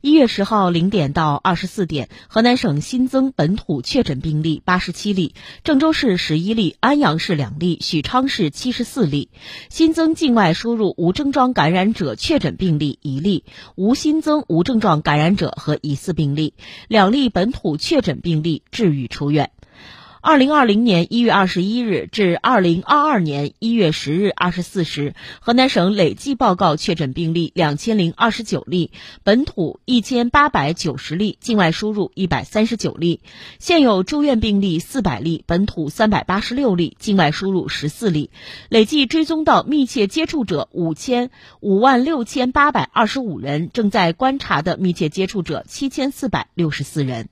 一月十号零点到二十四点，河南省新增本土确诊病例八十七例，郑州市十一例，安阳市两例，许昌市七十四例。新增境外输入无症状感染者确诊病例一例，无新增无症状感染者和疑似病例，两例本土确诊病例治愈出院。二零二零年一月二十一日至二零二二年一月十日二十四时，河南省累计报告确诊病例两千零二十九例，本土一千八百九十例，境外输入一百三十九例。现有住院病例四百例，本土三百八十六例，境外输入十四例。累计追踪到密切接触者五千五万六千八百二十五人，正在观察的密切接触者七千四百六十四人。